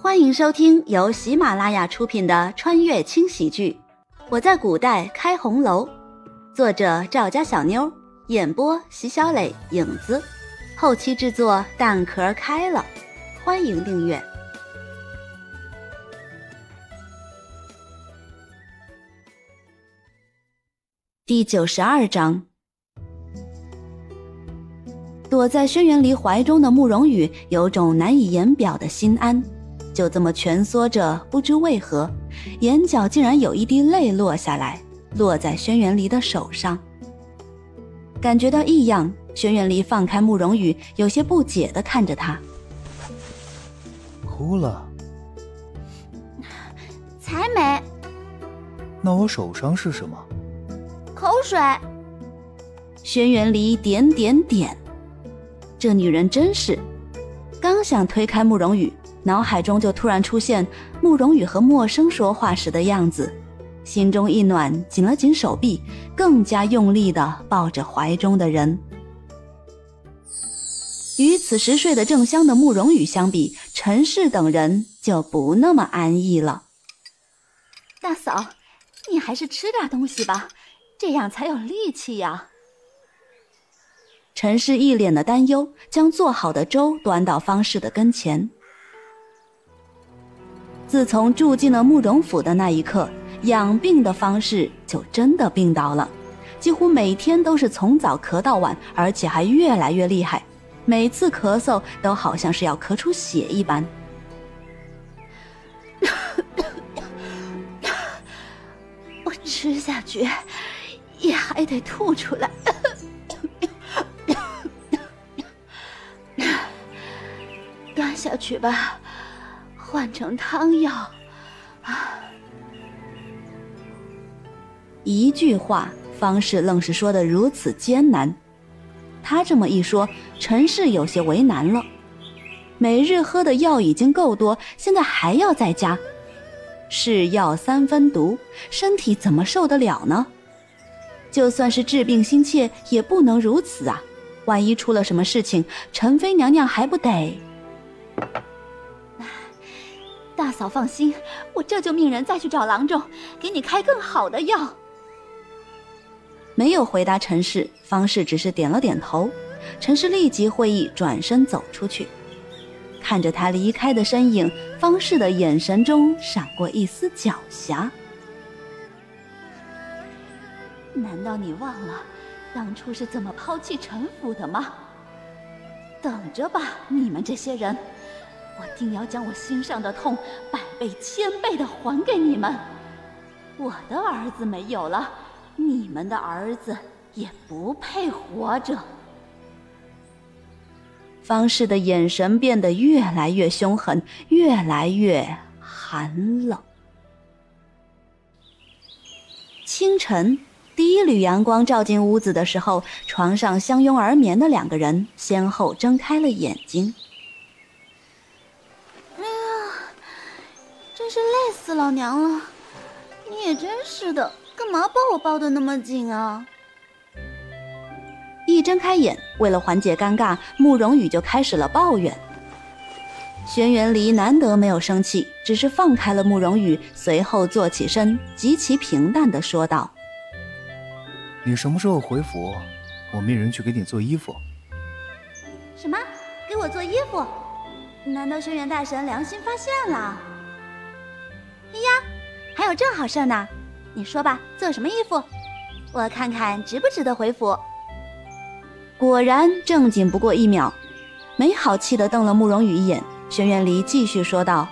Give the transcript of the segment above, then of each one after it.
欢迎收听由喜马拉雅出品的穿越轻喜剧《我在古代开红楼》，作者赵家小妞，演播席小磊、影子，后期制作蛋壳开了。欢迎订阅第九十二章。躲在轩辕离怀中的慕容羽有种难以言表的心安，就这么蜷缩着，不知为何，眼角竟然有一滴泪落下来，落在轩辕离的手上。感觉到异样，轩辕离放开慕容羽，有些不解的看着他。哭了？才没。那我手上是什么？口水。轩辕离点点点。这女人真是，刚想推开慕容羽，脑海中就突然出现慕容羽和陌生说话时的样子，心中一暖，紧了紧手臂，更加用力的抱着怀中的人。与此时睡得正香的慕容羽相比，陈氏等人就不那么安逸了。大嫂，你还是吃点东西吧，这样才有力气呀。陈氏一脸的担忧，将做好的粥端到方氏的跟前。自从住进了慕容府的那一刻，养病的方式就真的病倒了，几乎每天都是从早咳到晚，而且还越来越厉害，每次咳嗽都好像是要咳出血一般。我吃下去，也还得吐出来。下去吧，换成汤药。啊！一句话，方氏愣是说的如此艰难。他这么一说，陈氏有些为难了。每日喝的药已经够多，现在还要再加，是药三分毒，身体怎么受得了呢？就算是治病心切，也不能如此啊！万一出了什么事情，陈妃娘娘还不得……大嫂放心，我这就命人再去找郎中，给你开更好的药。没有回答陈氏，方氏只是点了点头。陈氏立即会意，转身走出去，看着他离开的身影，方氏的眼神中闪过一丝狡黠。难道你忘了当初是怎么抛弃陈府的吗？等着吧，你们这些人！我定要将我心上的痛百倍千倍的还给你们。我的儿子没有了，你们的儿子也不配活着。方氏的眼神变得越来越凶狠，越来越寒冷。清晨，第一缕阳光照进屋子的时候，床上相拥而眠的两个人先后睁开了眼睛。老娘了！你也真是的，干嘛抱我抱的那么紧啊？一睁开眼，为了缓解尴尬，慕容羽就开始了抱怨。轩辕离难得没有生气，只是放开了慕容羽，随后坐起身，极其平淡的说道：“你什么时候回府？我命人去给你做衣服。”什么？给我做衣服？难道轩辕大神良心发现了？哎呀，还有这好事呢！你说吧，做什么衣服？我看看值不值得回府。果然正经不过一秒，没好气的瞪了慕容羽一眼。轩辕离继续说道：“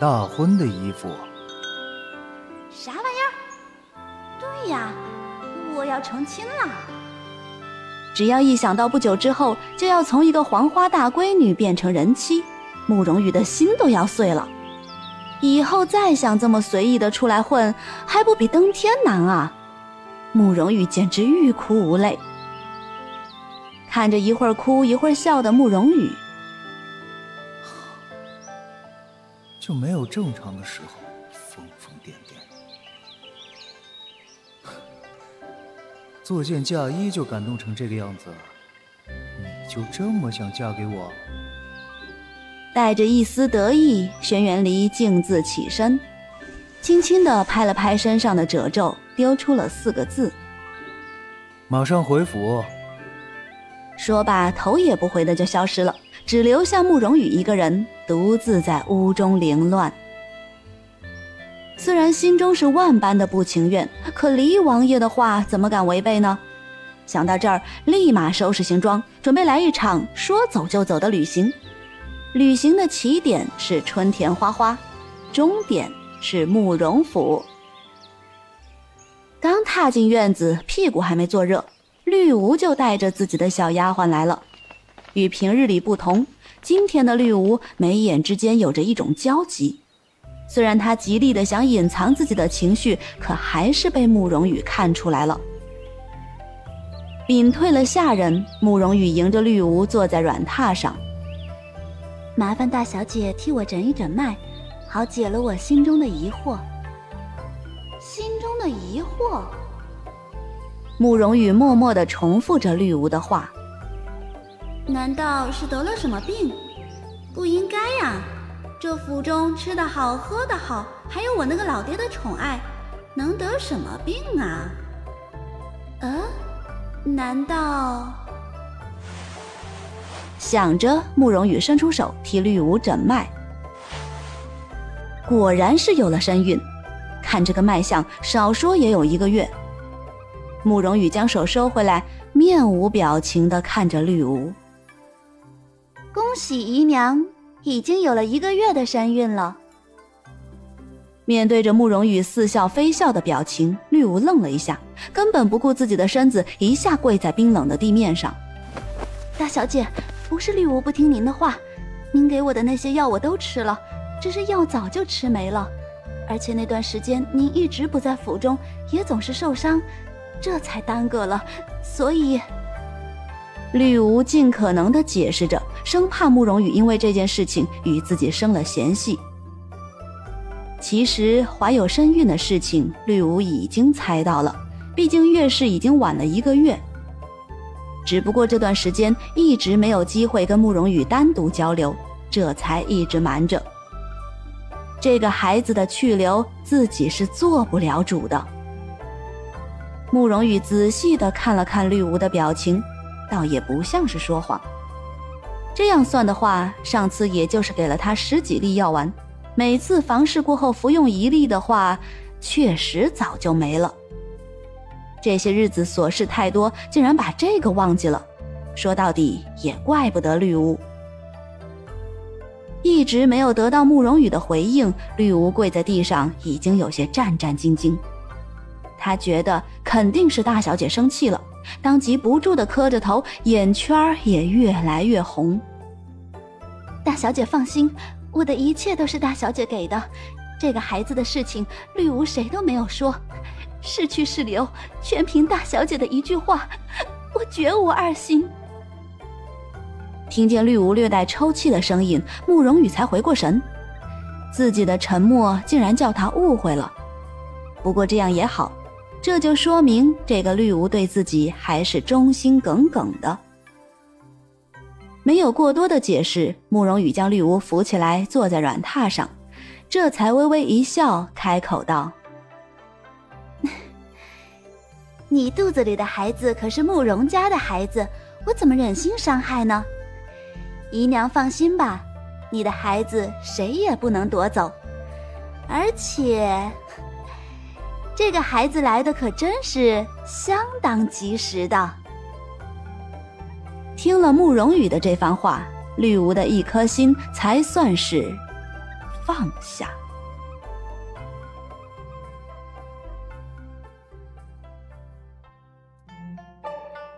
大婚的衣服。”啥玩意儿？对呀，我要成亲了。只要一想到不久之后就要从一个黄花大闺女变成人妻。慕容羽的心都要碎了，以后再想这么随意的出来混，还不比登天难啊！慕容羽简直欲哭无泪，看着一会儿哭一会儿笑的慕容羽，就没有正常的时候疯疯癫癫，做件嫁衣就感动成这个样子，你就这么想嫁给我？带着一丝得意，轩辕离径自起身，轻轻地拍了拍身上的褶皱，丢出了四个字：“马上回府。”说罢，头也不回的就消失了，只留下慕容羽一个人独自在屋中凌乱。虽然心中是万般的不情愿，可离王爷的话怎么敢违背呢？想到这儿，立马收拾行装，准备来一场说走就走的旅行。旅行的起点是春田花花，终点是慕容府。刚踏进院子，屁股还没坐热。绿芜就带着自己的小丫鬟来了，与平日里不同，今天的绿芜眉眼之间有着一种焦急。虽然她极力的想隐藏自己的情绪，可还是被慕容羽看出来了。屏退了下人，慕容羽迎着绿芜坐在软榻上，麻烦大小姐替我诊一诊脉，好解了我心中的疑惑。心中的疑惑。慕容羽默默的重复着绿芜的话：“难道是得了什么病？不应该呀！这府中吃的好，喝的好，还有我那个老爹的宠爱，能得什么病啊？呃，难道……”想着，慕容羽伸出手替绿芜诊脉，果然是有了身孕。看这个脉象，少说也有一个月。慕容羽将手收回来，面无表情地看着绿芜。恭喜姨娘，已经有了一个月的身孕了。面对着慕容羽似笑非笑的表情，绿芜愣了一下，根本不顾自己的身子，一下跪在冰冷的地面上。大小姐，不是绿芜不听您的话，您给我的那些药我都吃了，只是药早就吃没了，而且那段时间您一直不在府中，也总是受伤。这才耽搁了，所以绿芜尽可能的解释着，生怕慕容羽因为这件事情与自己生了嫌隙。其实怀有身孕的事情，绿芜已经猜到了，毕竟月事已经晚了一个月。只不过这段时间一直没有机会跟慕容羽单独交流，这才一直瞒着。这个孩子的去留，自己是做不了主的。慕容羽仔细的看了看绿芜的表情，倒也不像是说谎。这样算的话，上次也就是给了他十几粒药丸，每次房事过后服用一粒的话，确实早就没了。这些日子琐事太多，竟然把这个忘记了。说到底，也怪不得绿芜。一直没有得到慕容羽的回应，绿芜跪在地上，已经有些战战兢兢。他觉得肯定是大小姐生气了，当即不住的磕着头，眼圈也越来越红。大小姐放心，我的一切都是大小姐给的。这个孩子的事情，绿芜谁都没有说，是去是留，全凭大小姐的一句话，我绝无二心。听见绿芜略带抽泣的声音，慕容羽才回过神，自己的沉默竟然叫他误会了。不过这样也好。这就说明这个绿芜对自己还是忠心耿耿的。没有过多的解释，慕容羽将绿芜扶起来，坐在软榻上，这才微微一笑，开口道：“你肚子里的孩子可是慕容家的孩子，我怎么忍心伤害呢？姨娘放心吧，你的孩子谁也不能夺走，而且……”这个孩子来的可真是相当及时的。听了慕容羽的这番话，绿芜的一颗心才算是放下。